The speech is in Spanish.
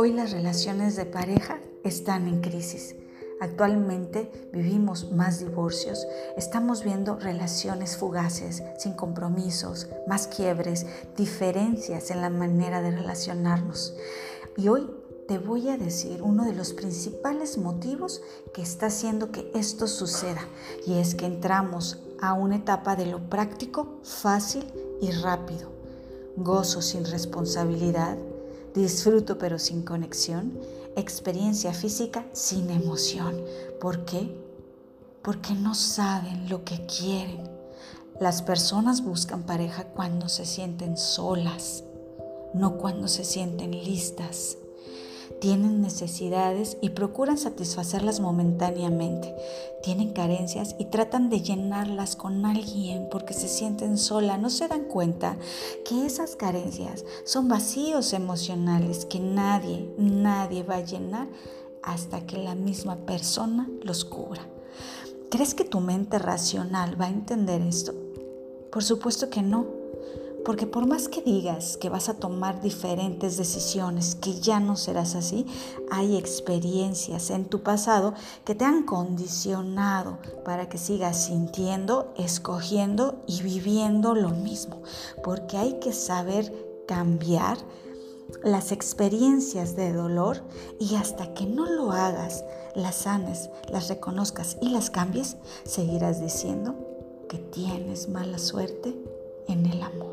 Hoy las relaciones de pareja están en crisis. Actualmente vivimos más divorcios, estamos viendo relaciones fugaces, sin compromisos, más quiebres, diferencias en la manera de relacionarnos. Y hoy te voy a decir uno de los principales motivos que está haciendo que esto suceda. Y es que entramos a una etapa de lo práctico, fácil y rápido. Gozo sin responsabilidad, disfruto pero sin conexión, experiencia física sin emoción. ¿Por qué? Porque no saben lo que quieren. Las personas buscan pareja cuando se sienten solas, no cuando se sienten listas tienen necesidades y procuran satisfacerlas momentáneamente. Tienen carencias y tratan de llenarlas con alguien porque se sienten sola. No se dan cuenta que esas carencias son vacíos emocionales que nadie, nadie va a llenar hasta que la misma persona los cubra. ¿Crees que tu mente racional va a entender esto? Por supuesto que no. Porque por más que digas que vas a tomar diferentes decisiones, que ya no serás así, hay experiencias en tu pasado que te han condicionado para que sigas sintiendo, escogiendo y viviendo lo mismo. Porque hay que saber cambiar las experiencias de dolor y hasta que no lo hagas, las sanes, las reconozcas y las cambies, seguirás diciendo que tienes mala suerte en el amor.